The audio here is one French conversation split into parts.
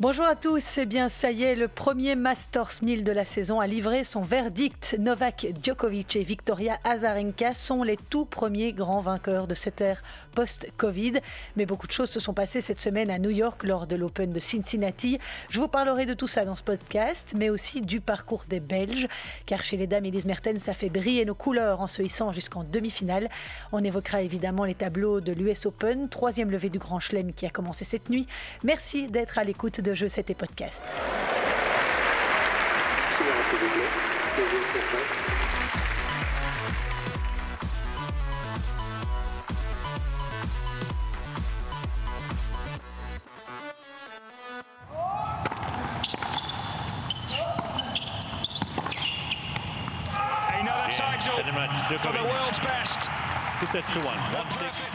Bonjour à tous, eh bien ça y est, le premier Masters 1000 de la saison a livré son verdict. Novak Djokovic et Victoria Azarenka sont les tout premiers grands vainqueurs de cette ère post-Covid. Mais beaucoup de choses se sont passées cette semaine à New York lors de l'Open de Cincinnati. Je vous parlerai de tout ça dans ce podcast, mais aussi du parcours des Belges, car chez les dames, Elise Mertens a fait briller nos couleurs en se hissant jusqu'en demi-finale. On évoquera évidemment les tableaux de l'US Open, troisième levée du Grand Chelem qui a commencé cette nuit. Merci d'être à l'écoute de de jeu, c'était podcast. For the world's best.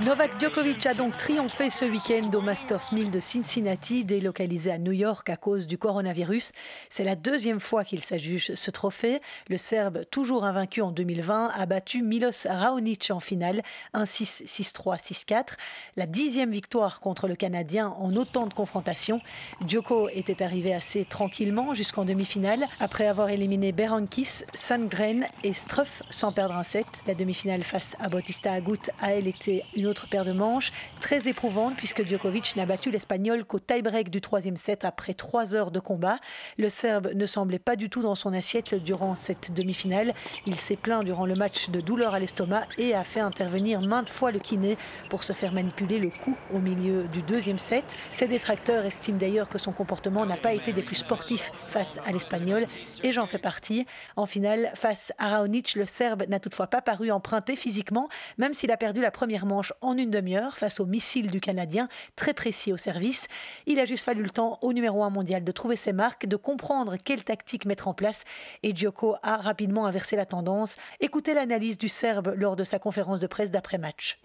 Novak Djokovic a donc triomphé ce week-end au Masters 1000 de Cincinnati, délocalisé à New York à cause du coronavirus. C'est la deuxième fois qu'il s'adjuge ce trophée. Le Serbe, toujours invaincu en 2020, a battu Milos Raonic en finale, 1-6, 6-3, 6-4. La dixième victoire contre le Canadien en autant de confrontations. Djoko était arrivé assez tranquillement jusqu'en demi-finale, après avoir éliminé Berankis, Sandgren et Struff sans perdre un set. La demi-finale face à Bautista Agut a elle été une autre paire de manches, très éprouvante puisque Djokovic n'a battu l'Espagnol qu'au tie-break du troisième set après trois heures de combat. Le Serbe ne semblait pas du tout dans son assiette durant cette demi-finale. Il s'est plaint durant le match de douleur à l'estomac et a fait intervenir maintes fois le kiné pour se faire manipuler le cou au milieu du deuxième set. Ses détracteurs estiment d'ailleurs que son comportement n'a pas été des plus sportifs face à l'Espagnol et j'en fais partie. En finale, face à Raonic, le Serbe n'a toutefois pas paru emprunté physiquement, même s'il a perdu la première manche en une demi-heure face au missile du Canadien, très précis au service. Il a juste fallu le temps au numéro 1 mondial de trouver ses marques, de comprendre quelle tactique mettre en place, et Djoko a rapidement inversé la tendance. Écoutez l'analyse du Serbe lors de sa conférence de presse d'après-match.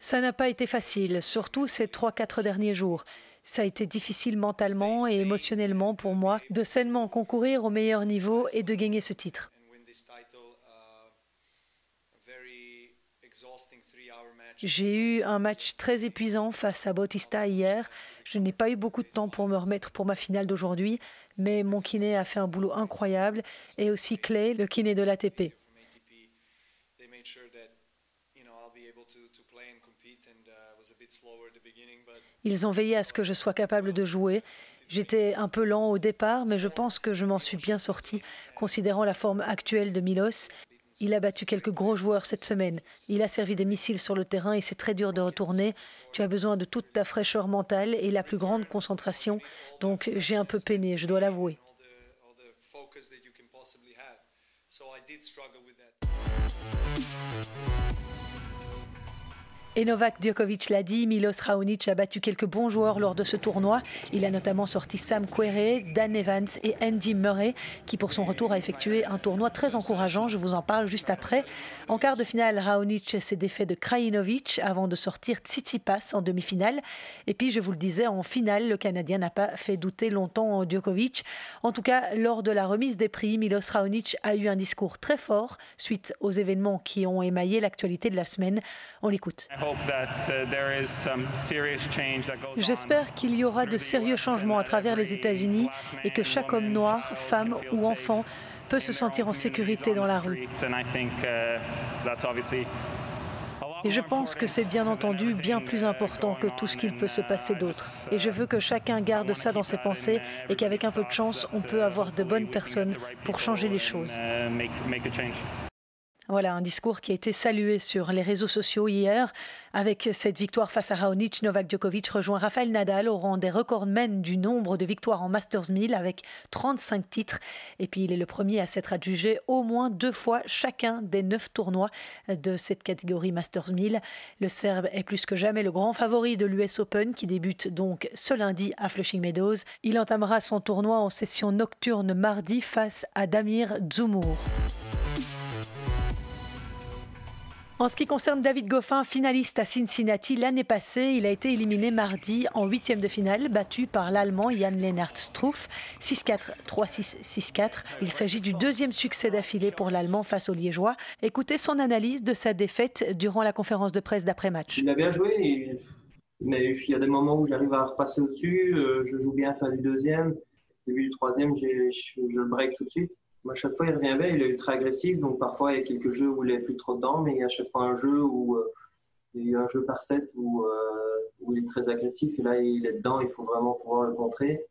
Ça n'a pas été facile, surtout ces 3-4 derniers jours. Ça a été difficile mentalement et émotionnellement pour moi de sainement concourir au meilleur niveau et de gagner ce titre. J'ai eu un match très épuisant face à Bautista hier. Je n'ai pas eu beaucoup de temps pour me remettre pour ma finale d'aujourd'hui, mais mon kiné a fait un boulot incroyable et aussi Clay, le kiné de l'ATP. Ils ont veillé à ce que je sois capable de jouer. J'étais un peu lent au départ, mais je pense que je m'en suis bien sorti, considérant la forme actuelle de Milos. Il a battu quelques gros joueurs cette semaine. Il a servi des missiles sur le terrain et c'est très dur de retourner. Tu as besoin de toute ta fraîcheur mentale et la plus grande concentration. Donc j'ai un peu peiné, je dois l'avouer. Et Novak Djokovic l'a dit, Milos Raonic a battu quelques bons joueurs lors de ce tournoi. Il a notamment sorti Sam Querrey, Dan Evans et Andy Murray, qui pour son retour a effectué un tournoi très encourageant. Je vous en parle juste après. En quart de finale, Raonic s'est défait de Krajinovic avant de sortir Tsitsipas en demi-finale. Et puis, je vous le disais, en finale, le Canadien n'a pas fait douter longtemps Djokovic. En tout cas, lors de la remise des prix, Milos Raonic a eu un discours très fort suite aux événements qui ont émaillé l'actualité de la semaine. On l'écoute. Uh, J'espère qu'il y aura de sérieux changements à travers les États-Unis et que chaque homme noir, femme ou enfant peut se sentir en sécurité dans la rue. uh, Et je pense que c'est bien entendu bien plus important que tout ce qu'il peut se passer d'autre. Et je veux que chacun garde ça dans ses pensées et qu'avec un peu de chance, on peut avoir de bonnes personnes pour changer les choses. Voilà un discours qui a été salué sur les réseaux sociaux hier. Avec cette victoire face à Raonic, Novak Djokovic rejoint Rafael Nadal au rang des recordmen du nombre de victoires en Masters 1000 avec 35 titres. Et puis il est le premier à s'être adjugé au moins deux fois chacun des neuf tournois de cette catégorie Masters 1000. Le Serbe est plus que jamais le grand favori de l'US Open qui débute donc ce lundi à Flushing Meadows. Il entamera son tournoi en session nocturne mardi face à Damir Dzumur. En ce qui concerne David Goffin, finaliste à Cincinnati l'année passée, il a été éliminé mardi en huitième de finale, battu par l'Allemand Jan Lennart Struff, 6-4, 3-6, 6-4. Il s'agit du deuxième succès d'affilée pour l'Allemand face au Liégeois. Écoutez son analyse de sa défaite durant la conférence de presse d'après-match. Il a bien joué Mais il y a des moments où j'arrive à repasser au-dessus. Euh, je joue bien fin du deuxième. Début du troisième, je, break tout de suite. À chaque fois, il revient bien. Il est ultra agressif. Donc, parfois, il y a quelques jeux où il est plus trop dedans. Mais il y a à chaque fois un jeu où euh, il y a un jeu par set où, euh, où, il est très agressif. Et là, il est dedans. Il faut vraiment pouvoir le contrer.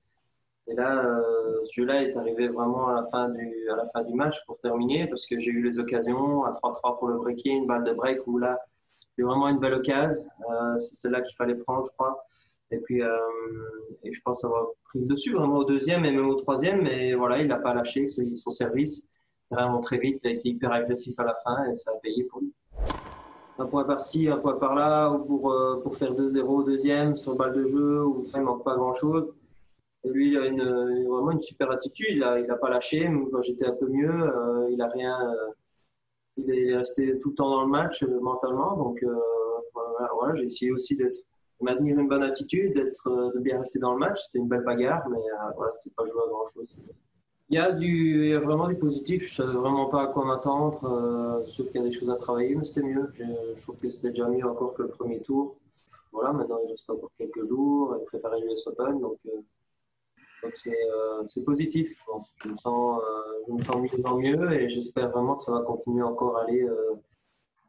Et là, ce jeu-là est arrivé vraiment à la, fin du, match pour terminer parce que j'ai eu les occasions à 3-3 pour le breaking, une balle de break où là, c'est vraiment une belle occasion. Euh, c'est celle-là qu'il fallait prendre, je crois. Et puis, euh, et je pense avoir pris le dessus vraiment au deuxième et même au troisième. Mais voilà, il n'a pas lâché son service vraiment très vite. Il a été hyper agressif à la fin et ça a payé pour lui. Un point par-ci, un point par-là, ou pour, euh, pour faire 2-0 au deuxième sur balle de jeu, où il manque pas grand-chose. Et lui, il a vraiment une super attitude. Il n'a il a pas lâché. quand j'étais un peu mieux, il n'a rien il est resté tout le temps dans le match euh, mentalement. Donc euh, voilà, j'ai essayé aussi d'être maintenir une bonne attitude, d'être euh, de bien rester dans le match. C'était une belle bagarre, mais voilà, c'est pas joué à grand chose. Il y a du, il y a vraiment du positif. Je savais vraiment pas à quoi m'attendre. Euh, sauf qu'il y a des choses à travailler, mais c'était mieux. Je, trouve que c'était déjà mieux encore que le premier tour. Voilà, maintenant il reste encore quelques jours et préparer l'US Open, donc donc euh, c'est positif. Je, me sens, euh, je me sens mieux mieux et j'espère vraiment que ça va continuer encore à aller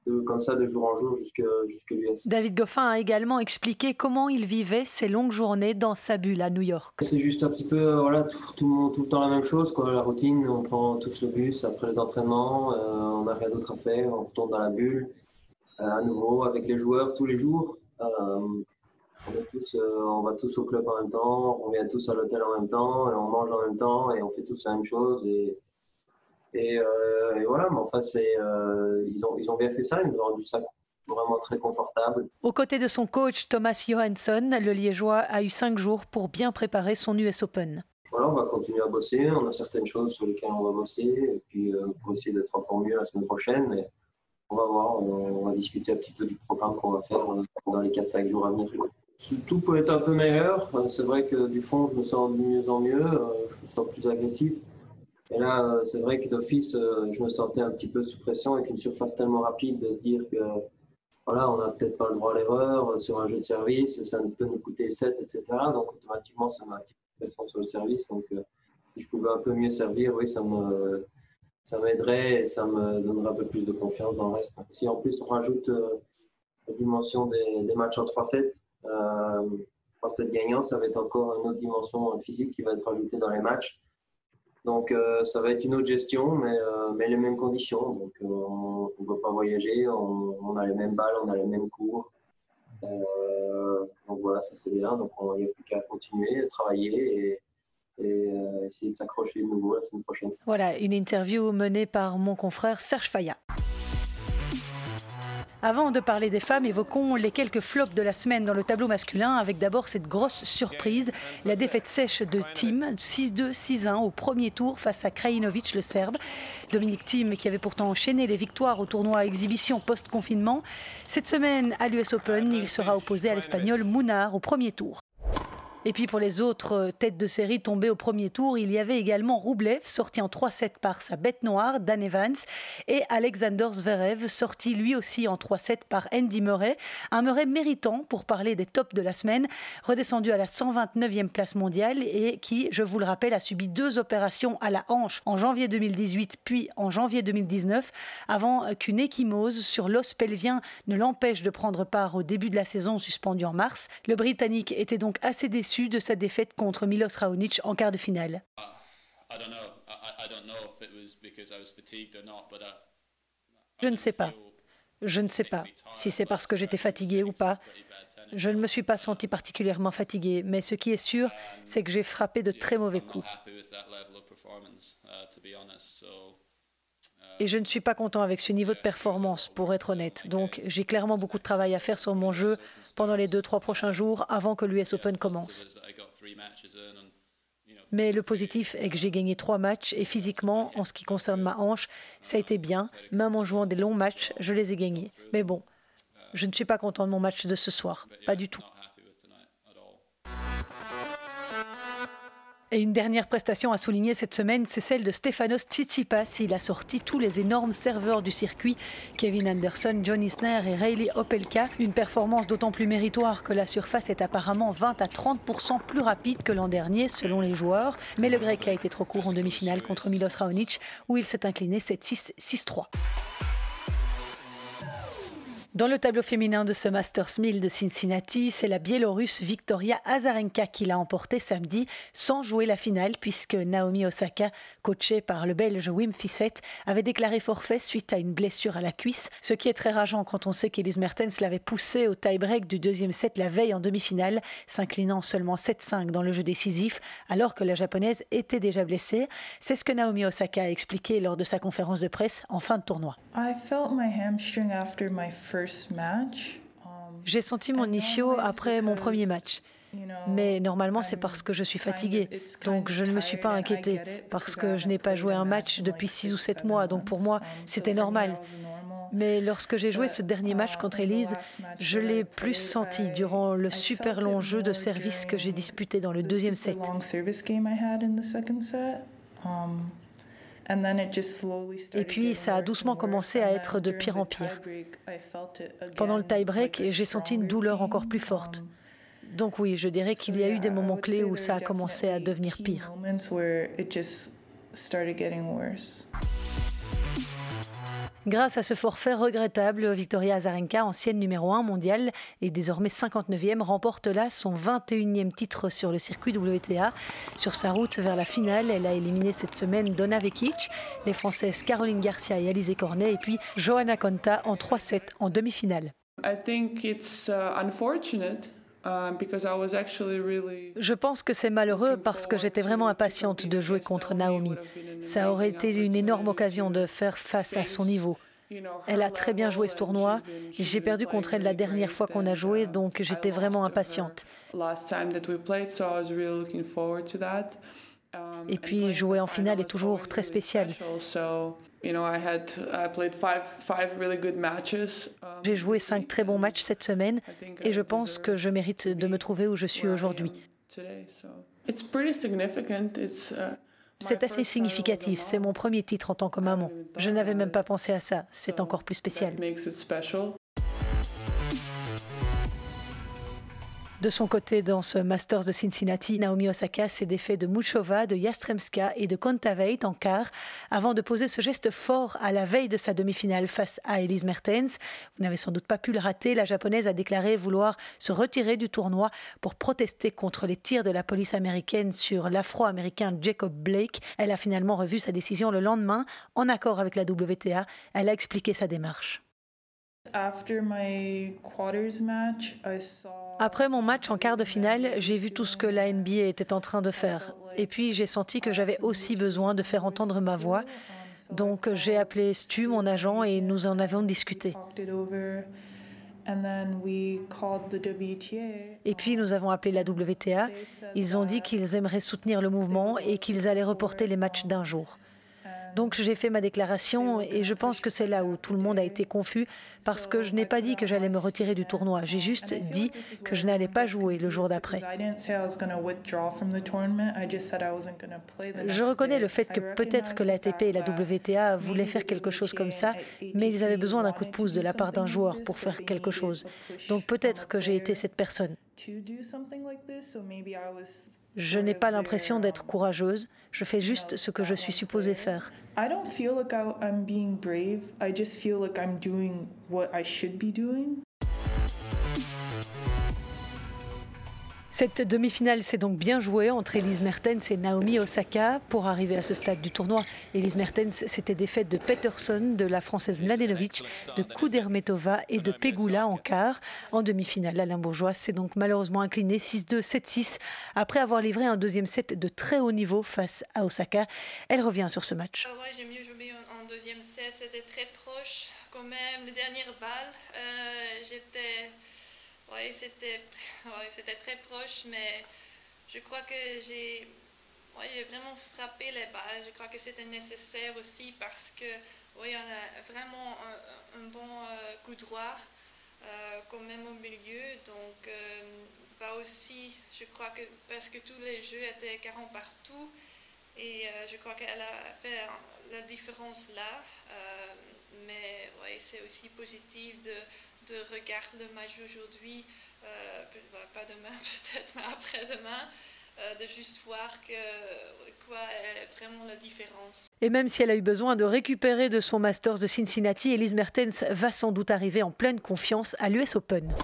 euh, comme ça de jour en jour jusqu'à l'US. David Goffin a également expliqué comment il vivait ces longues journées dans sa bulle à New York. C'est juste un petit peu voilà, tout, tout, tout, le temps la même chose. Quoi. La routine, on prend tous le bus après les entraînements, on n'a rien d'autre à faire, on retourne dans la bulle à nouveau avec les joueurs tous les jours. On, tous, euh, on va tous au club en même temps, on vient tous à l'hôtel en même temps, et on mange en même temps, et on fait tous la même chose. Et, et, euh, voilà, mais enfin, c'est, euh, ils, ont, ils ont bien fait ça, ils nous ont rendu ça vraiment très confortable. Aux côtés de son coach Thomas Johansson, le Liégeois a eu cinq jours pour bien préparer son US Open. Voilà, on va continuer à bosser. On a certaines choses sur lesquelles on va bosser, et puis pour essayer d'être encore mieux la semaine prochaine. Mais on va voir, on, va discuter un petit peu du programme qu'on va faire dans les 4-5 jours à venir tout peut être un peu meilleur. Euh, c'est vrai que du fond, je me sens de mieux en mieux. Euh, je me sens plus agressif. Et là, euh, c'est vrai que d'office, je me sentais un petit peu sous pression avec une surface tellement rapide de se dire que voilà, on n'a peut-être pas le droit à l'erreur sur un jeu de service, ça peut nous coûter 7, etc. Donc automatiquement, ça m'a un petit peu pression sur le service. Donc si je pouvais un peu mieux servir, oui, ça me ça m'aiderait et ça me donnerait un peu plus de confiance dans le reste. Si en plus on rajoute la dimension des, matchs en 3-7, euh, cette gagnant, ça va être encore une autre dimension physique qui va être ajoutée dans les matchs. Donc euh, ça va être une autre gestion, mais, euh, les mêmes conditions. Donc on ne peut pas voyager, on, a les mêmes balles, on a les mêmes cours. donc voilà, ça c'est bien. Donc il n'y a plus qu'à continuer, travailler et, et essayer de s'accrocher de nouveau la semaine prochaine. Voilà, une interview menée par mon confrère Serge Fayat. Avant de parler des femmes, évoquons les quelques flops de la semaine dans le tableau masculin, avec d'abord cette grosse surprise, la défaite sèche de Tim, 6-2, 6-1 au premier tour face à Krajinovic, le Serbe. Dominique Tim, qui avait pourtant enchaîné les victoires au tournoi exhibition post-confinement. Cette semaine, à l'US Open, il sera opposé à l'Espagnol Munar au premier tour. Et puis pour les autres euh, têtes de série tombées au premier tour, il y avait également Roublev, sorti en 3-7 par sa bête noire, Dan Evans, et Alexander Zverev, sorti lui aussi en 3-7 par Andy Murray. Un Murray méritant pour parler des tops de la semaine, redescendu à la 129e place mondiale et qui, je vous le rappelle, a subi deux opérations à la hanche en janvier 2018 puis en janvier 2019, avant qu'une échymose sur l'os pelvien ne l'empêche de prendre part au début de la saison suspendue en mars. Le Britannique était donc assez déçu de sa défaite contre Milos Raonic en quart de finale. Je ne sais pas. Je ne sais pas si c'est parce que j'étais fatigué ou pas. Je ne me suis pas senti particulièrement fatigué, mais ce qui est sûr, c'est que j'ai frappé de très mauvais coups. Et je ne suis pas content avec ce niveau de performance, pour être honnête. Donc j'ai clairement beaucoup de travail à faire sur mon jeu pendant les deux, trois prochains jours avant que l'US Open commence. Mais le positif est que j'ai gagné trois matchs et physiquement, en ce qui concerne ma hanche, ça a été bien. Même en jouant des longs matchs, je les ai gagnés. Mais bon, je ne suis pas content de mon match de ce soir. Pas du tout. Et une dernière prestation à souligner cette semaine, c'est celle de Stefanos Tsitsipas. Il a sorti tous les énormes serveurs du circuit, Kevin Anderson, John Isner et Rayleigh Opelka. Une performance d'autant plus méritoire que la surface est apparemment 20 à 30% plus rapide que l'an dernier, selon les joueurs. Mais le grec a été trop court en demi-finale contre Milos Raonic, où il s'est incliné 7-6, 6-3. Dans le tableau féminin de ce Masters 1000 de Cincinnati, c'est la Biélorusse Victoria Azarenka qui l'a emporté samedi sans jouer la finale puisque Naomi Osaka, coachée par le Belge Wim Fissette, avait déclaré forfait suite à une blessure à la cuisse, ce qui est très rageant quand on sait qu'Elise Mertens l'avait poussée au tie-break du deuxième set la veille en demi-finale, s'inclinant seulement 7-5 dans le jeu décisif alors que la japonaise était déjà blessée. C'est ce que Naomi Osaka a expliqué lors de sa conférence de presse en fin de tournoi. J'ai senti mon ischio après mon premier match. Mais normalement, c'est parce que je suis fatiguée. Donc, je ne me suis pas inquiétée parce que je n'ai pas joué un match depuis six ou sept mois. Donc, pour moi, c'était normal. Mais lorsque j'ai joué ce dernier match contre Elise, je l'ai plus senti durant le super long jeu de service que j'ai disputé dans le deuxième set. Et puis, ça a doucement commencé à être de pire en pire. Pendant le tie-break, j'ai senti une douleur encore plus forte. Donc oui, je dirais qu'il y a eu des moments clés où ça a commencé à devenir pire. Grâce à ce forfait regrettable, Victoria Azarenka, ancienne numéro 1 mondiale et désormais 59e, remporte là son 21e titre sur le circuit WTA. Sur sa route vers la finale, elle a éliminé cette semaine Donna Vekic, les Françaises Caroline Garcia et Alizé Cornet, et puis Johanna Konta en 3-7 en demi-finale. Je pense que c'est malheureux parce que j'étais vraiment impatiente de jouer contre Naomi. Ça aurait été une énorme occasion de faire face à son niveau. Elle a très bien joué ce tournoi. J'ai perdu contre elle la dernière fois qu'on a joué, donc j'étais vraiment impatiente. Et puis jouer en finale est toujours très spécial. J'ai joué cinq très bons matchs cette semaine et je pense que je mérite de me trouver où je suis aujourd'hui. C'est assez significatif, c'est mon premier titre en tant que maman. Je n'avais même pas pensé à ça, c'est encore plus spécial. De son côté, dans ce Masters de Cincinnati, Naomi Osaka s'est défait de Muchova, de Yastremska et de Kontaveit en quart, avant de poser ce geste fort à la veille de sa demi-finale face à Elise Mertens. Vous n'avez sans doute pas pu le rater, la japonaise a déclaré vouloir se retirer du tournoi pour protester contre les tirs de la police américaine sur l'afro-américain Jacob Blake. Elle a finalement revu sa décision le lendemain, en accord avec la WTA. Elle a expliqué sa démarche. Après mon match en quart de finale, j'ai vu tout ce que la NBA était en train de faire. Et puis j'ai senti que j'avais aussi besoin de faire entendre ma voix. Donc j'ai appelé Stu, mon agent, et nous en avons discuté. Et puis nous avons appelé la WTA. Ils ont dit qu'ils aimeraient soutenir le mouvement et qu'ils allaient reporter les matchs d'un jour. Donc j'ai fait ma déclaration et je pense que c'est là où tout le monde a été confus parce que je n'ai pas dit que j'allais me retirer du tournoi. J'ai juste dit que je n'allais pas jouer le jour d'après. Je reconnais le fait que peut-être que l'ATP et la WTA voulaient faire quelque chose comme ça, mais ils avaient besoin d'un coup de pouce de la part d'un joueur pour faire quelque chose. Donc peut-être que j'ai été cette personne. Je n'ai pas l'impression d'être courageuse, je fais juste ce que je suis supposée faire. Cette demi-finale s'est donc bien jouée entre Elise Mertens et Naomi Osaka pour arriver à ce stade du tournoi. Elise Mertens s'était défaite de Peterson, de la française Mladenovic, de Kudermetova et de Pegula en quart. En demi-finale, la Bourgeois s'est donc malheureusement inclinée 6-2, 7-6 après avoir livré un deuxième set de très haut niveau face à Osaka. Elle revient sur ce match. Ah j'ai mieux joué en deuxième set, c'était très proche quand même. Les dernières balles, euh, j'étais oui, c'était c'était très proche, mais je crois que j'ai ouais, vraiment frappé les balles. Je crois que c'était nécessaire aussi parce que oui, on a vraiment un, bon euh, coup droit, euh, quand même au milieu. Donc, euh, aussi, je crois que parce que tous les jeux étaient 40 partout, et je crois qu'elle a fait la différence là. mais ouais, c'est aussi positif de, de regarder le match aujourd'hui, pas demain peut-être, mais après-demain. Euh, de juste voir que, quoi est vraiment la différence. Et même si elle a eu besoin de récupérer de son Masters de Cincinnati, Elise Mertens va sans doute arriver en pleine confiance à l'US Open.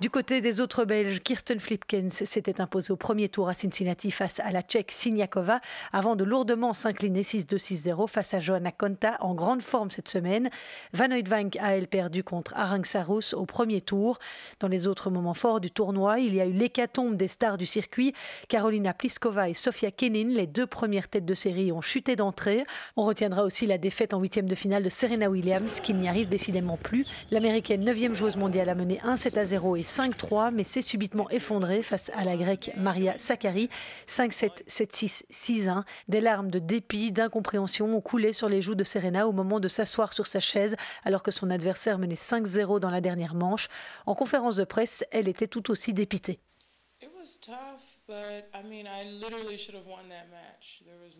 Du côté des autres Belges, Kirsten Flipkens s'était imposée au premier tour à Cincinnati face à la Tchèque Siniakova avant de lourdement s'incliner 6-2-6-0 face à Johanna Konta en grande forme cette semaine. Van Oudvank a elle perdu contre Arang Sarus au premier tour. Dans les autres moments forts du tournoi, il y a eu l'hécatombe des stars du circuit. Carolina Pliskova et Sofia Kenin, les deux premières têtes de série, ont chuté d'entrée. On retiendra aussi la défaite en huitième de finale de Serena Williams qui n'y arrive décidément plus. L'américaine 9e joueuse mondiale a mené 1-7 à 0 et 5-3, mais s'est subitement effondré face à la grecque Maria Sakkari. 5-7, 7-6, 6-1. Des larmes de dépit, d'incompréhension ont coulé sur les joues de Serena au moment de s'asseoir sur sa chaise alors que son adversaire menait 5-0 dans la dernière manche. En conférence de presse, elle était tout aussi dépitée.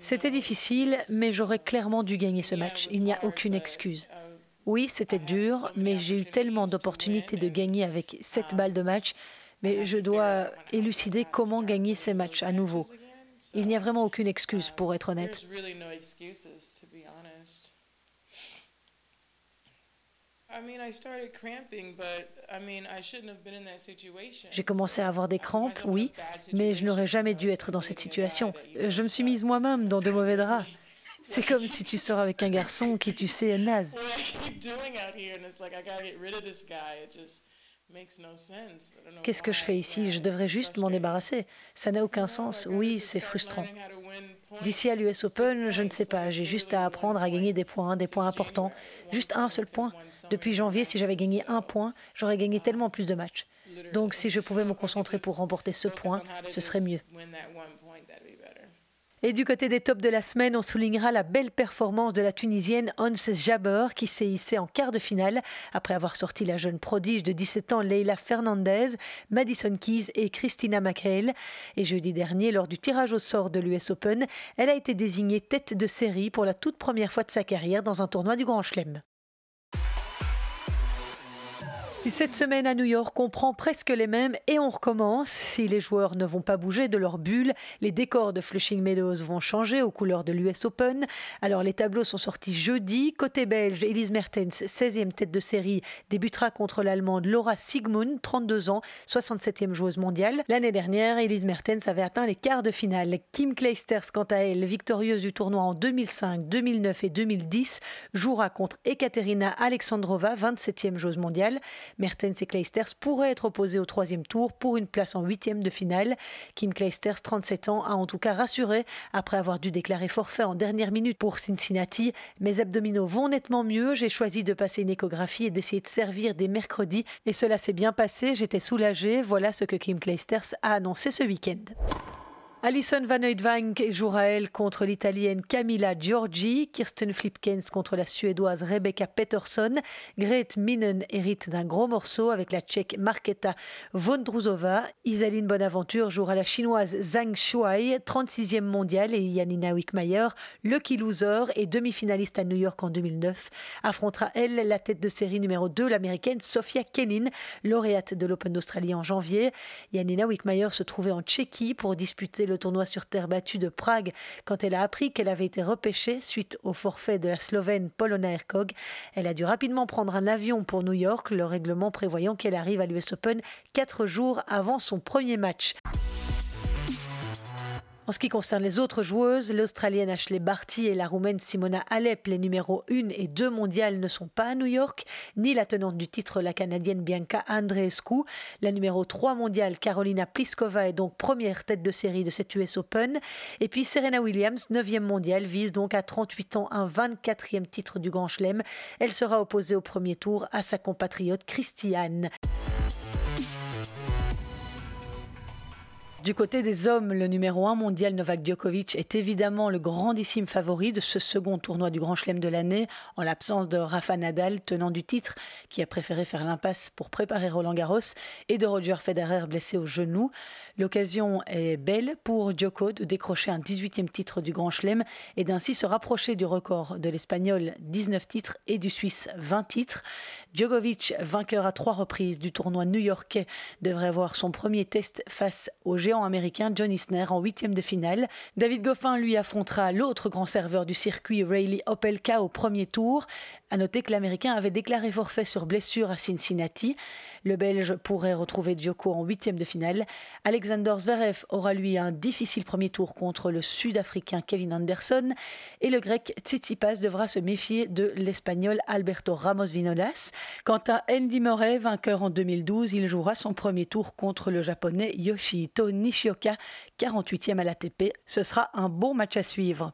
C'était difficile, mais j'aurais clairement dû gagner ce match. Il n'y a aucune excuse. Oui, c'était dur, mais j'ai eu tellement d'opportunités de gagner avec sept balles de match, mais je dois élucider comment gagner ces matchs à nouveau. Il n'y a vraiment aucune excuse, pour être honnête. J'ai commencé à avoir des crampes, oui, mais je n'aurais jamais dû être dans cette situation. Je me suis mise moi-même dans de mauvais draps. C'est comme si tu sors avec un garçon qui tu sais est naze. Qu'est-ce que je fais ici? Je devrais juste m'en débarrasser. Ça n'a aucun sens. Oui, c'est frustrant. D'ici à l'US Open, je ne sais pas. J'ai juste à apprendre à gagner des points, des points importants. Juste un seul point. Depuis janvier, si j'avais gagné un point, j'aurais gagné tellement plus de matchs. Donc si je pouvais me concentrer pour remporter ce point, ce serait mieux. Et du côté des tops de la semaine, on soulignera la belle performance de la Tunisienne Hans Jaber qui s'est hissée en quart de finale après avoir sorti la jeune prodige de 17 ans Leila Fernandez, Madison Keys et Christina McHale. Et jeudi dernier, lors du tirage au sort de l'US Open, elle a été désignée tête de série pour la toute première fois de sa carrière dans un tournoi du Grand Chelem cette semaine à New York, on prend presque les mêmes et on recommence. Si les joueurs ne vont pas bouger de leur bulle, les décors de Flushing Meadows vont changer aux couleurs de l'US Open. Alors les tableaux sont sortis jeudi. Côté belge, Elise Mertens, 16e tête de série, débutera contre l'Allemande Laura Sigmund, 32 ans, 67e joueuse mondiale. L'année dernière, Elise Mertens avait atteint les quarts de finale. Kim Kleisters, quant à elle, victorieuse du tournoi en 2005, 2009 et 2010, jouera contre Ekaterina Alexandrova, 27e joueuse mondiale. Mertens et Kleisters pourraient être opposés au troisième tour pour une place en huitième de finale. Kim Kleisters, 37 ans, a en tout cas rassuré après avoir dû déclarer forfait en dernière minute pour Cincinnati. Mes abdominaux vont nettement mieux. J'ai choisi de passer une échographie et d'essayer de servir des mercredis. Et cela s'est bien passé. J'étais soulagée. Voilà ce que Kim Kleisters a annoncé ce week-end. Alison Van Oudvank jouera elle contre l'italienne Camilla Giorgi, Kirsten Flipkens contre la suédoise Rebecca Peterson, Grete Minen hérite d'un gros morceau avec la tchèque Marketa Vondruzova, Isaline Bonaventure jouera la chinoise Zhang Shuai, 36e mondiale, et Janina Wickmayer, lucky loser et demi-finaliste à New York en 2009, affrontera elle la tête de série numéro 2, l'américaine Sofia Kenin, lauréate de l'Open d'Australie en janvier. Janina Wickmayer se trouvait en Tchéquie pour disputer le tournoi sur terre battue de Prague quand elle a appris qu'elle avait été repêchée suite au forfait de la Slovène Polona Erkog. Elle a dû rapidement prendre un avion pour New York, le règlement prévoyant qu'elle arrive à l'US Open quatre jours avant son premier match. En ce qui concerne les autres joueuses, l'Australienne Ashley Barty et la Roumaine Simona Alep, les numéros 1 et 2 mondiales, ne sont pas à New York, ni la tenante du titre, la Canadienne Bianca Andreescu. La numéro 3 mondiale, Carolina Pliskova, est donc première tête de série de cette US Open. Et puis Serena Williams, 9e mondiale, vise donc à 38 ans un 24e titre du Grand Chelem. Elle sera opposée au premier tour à sa compatriote Christiane. Du côté des hommes, le numéro 1 mondial Novak Djokovic est évidemment le grandissime favori de ce second tournoi du Grand Chelem de l'année, en l'absence de Rafa Nadal, tenant du titre, qui a préféré faire l'impasse pour préparer Roland Garros, et de Roger Federer blessé au genou. L'occasion est belle pour Djoko de décrocher un 18e titre du Grand Chelem et d'ainsi se rapprocher du record de l'Espagnol 19 titres et du Suisse 20 titres. Djokovic, vainqueur à trois reprises du tournoi new-yorkais, devrait avoir son premier test face au géant américain Johnny Isner en huitième de finale. David Goffin lui affrontera l'autre grand serveur du circuit Rayleigh Opelka au premier tour. À noter que l'Américain avait déclaré forfait sur blessure à Cincinnati. Le Belge pourrait retrouver Djoko en huitième de finale. Alexander Zverev aura lui un difficile premier tour contre le Sud-Africain Kevin Anderson et le Grec Tsitsipas devra se méfier de l'Espagnol Alberto Ramos Vinolas. Quant à Andy Murray, vainqueur en 2012, il jouera son premier tour contre le Japonais Yoshihito Nishioka, 48e à l'ATP. Ce sera un bon match à suivre.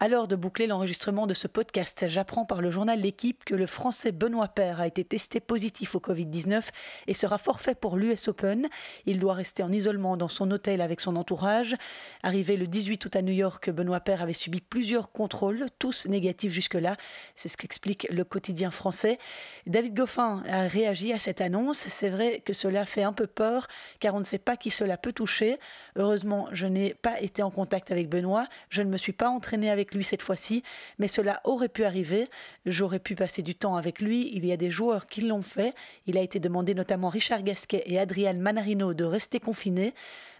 Alors de boucler l'enregistrement de ce podcast, j'apprends par le journal L'équipe que le Français Benoît Paire a été testé positif au Covid-19 et sera forfait pour l'US Open. Il doit rester en isolement dans son hôtel avec son entourage. Arrivé le 18 août à New York, Benoît Paire avait subi plusieurs contrôles, tous négatifs jusque-là. C'est ce qu'explique le quotidien français. David Goffin a réagi à cette annonce. C'est vrai que cela fait un peu peur car on ne sait pas qui cela peut toucher. Heureusement, je n'ai pas été en contact avec Benoît. Je ne me suis pas entraîné avec lui cette fois-ci, mais cela aurait pu arriver. J'aurais pu passer du temps avec lui. Il y a des joueurs qui l'ont fait. Il a été demandé notamment Richard Gasquet et Adrian Manarino de rester confinés.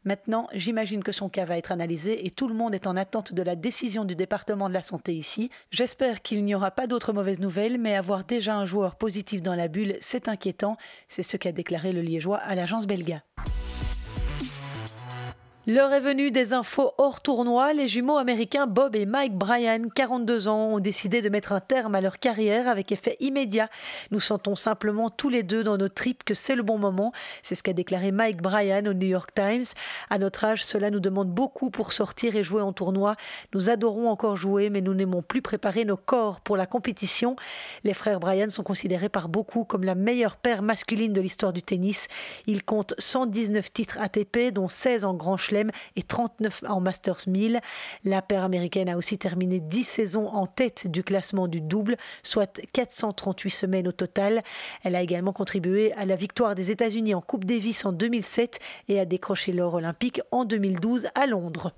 Maintenant, j'imagine que son cas va être analysé et tout le monde est en attente de la décision du département de la santé ici. J'espère qu'il n'y aura pas d'autres mauvaises nouvelles, mais avoir déjà un joueur positif dans la bulle, c'est inquiétant. C'est ce qu'a déclaré le Liégeois à l'agence Belga. L'heure est venue des infos hors tournoi. Les jumeaux américains Bob et Mike Bryan, 42 ans, ont décidé de mettre un terme à leur carrière avec effet immédiat. Nous sentons simplement tous les deux dans nos tripes que c'est le bon moment. C'est ce qu'a déclaré Mike Bryan au New York Times. À notre âge, cela nous demande beaucoup pour sortir et jouer en tournoi. Nous adorons encore jouer, mais nous n'aimons plus préparer nos corps pour la compétition. Les frères Bryan sont considérés par beaucoup comme la meilleure paire masculine de l'histoire du tennis. Ils comptent 119 titres ATP, dont 16 en Grand Chelem et 39 en Masters 1000. La paire américaine a aussi terminé 10 saisons en tête du classement du double, soit 438 semaines au total. Elle a également contribué à la victoire des États-Unis en Coupe Davis en 2007 et a décroché l'or olympique en 2012 à Londres.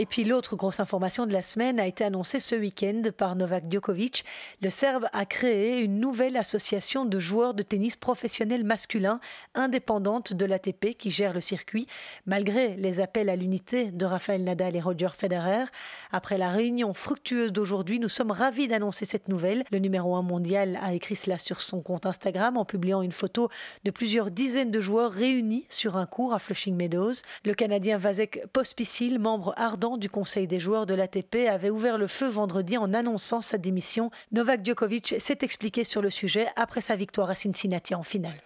Et puis l'autre grosse information de la semaine a été annoncée ce week-end par Novak Djokovic. Le Serbe a créé une nouvelle association de joueurs de tennis professionnels masculins indépendante de l'ATP qui gère le circuit, malgré les appels à l'unité de Rafael Nadal et Roger Federer. Après la réunion fructueuse d'aujourd'hui, nous sommes ravis d'annoncer cette nouvelle. Le numéro 1 mondial a écrit cela sur son compte Instagram en publiant une photo de plusieurs dizaines de joueurs réunis sur un cours à Flushing Meadows. Le Canadien Vasek Pospisil, membre ardent du Conseil des joueurs de l'ATP avait ouvert le feu vendredi en annonçant sa démission. Novak Djokovic s'est expliqué sur le sujet après sa victoire à Cincinnati en finale.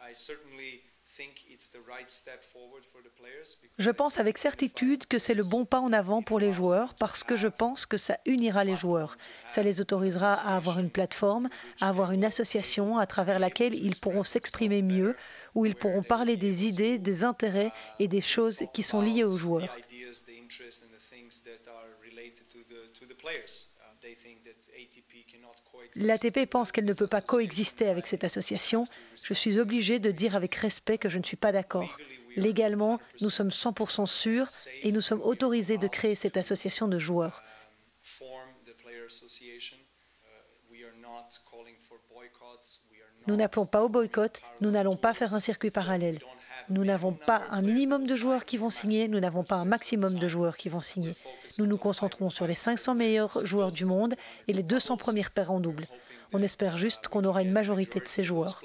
Je pense avec certitude que c'est le bon pas en avant pour les joueurs parce que je pense que ça unira les joueurs. Ça les autorisera à avoir une plateforme, à avoir une association à travers laquelle ils pourront s'exprimer mieux, où ils pourront parler des idées, des intérêts et des choses qui sont liées aux joueurs. L'ATP pense qu'elle ne peut pas coexister avec cette association. Je suis obligé de dire avec respect que je ne suis pas d'accord. Légalement, nous sommes 100% sûrs et nous sommes autorisés de créer cette association de joueurs. Nous n'appelons pas au boycott, nous n'allons pas faire un circuit parallèle. Nous n'avons pas un minimum de joueurs qui vont signer, nous n'avons pas un maximum de joueurs qui vont signer. Nous nous concentrons sur les 500 meilleurs joueurs du monde et les 200 premières paires en double. On espère juste qu'on aura une majorité de ces joueurs.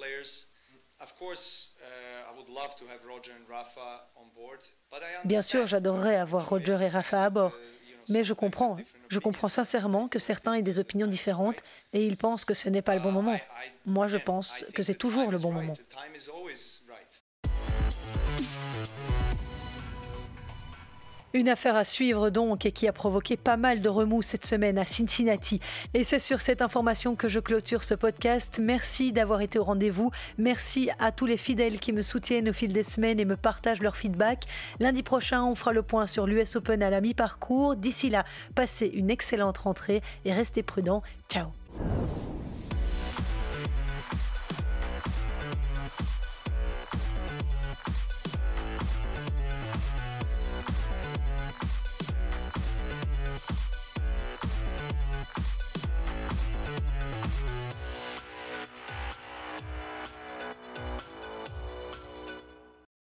Bien sûr, j'adorerais avoir Roger et Rafa à bord, mais je comprends, je comprends sincèrement que certains aient des opinions différentes et ils pensent que ce n'est pas le bon moment. Moi, je pense que c'est toujours le bon moment. Une affaire à suivre donc et qui a provoqué pas mal de remous cette semaine à Cincinnati. Et c'est sur cette information que je clôture ce podcast. Merci d'avoir été au rendez-vous. Merci à tous les fidèles qui me soutiennent au fil des semaines et me partagent leur feedback. Lundi prochain, on fera le point sur l'US Open à la mi-parcours. D'ici là, passez une excellente rentrée et restez prudents. Ciao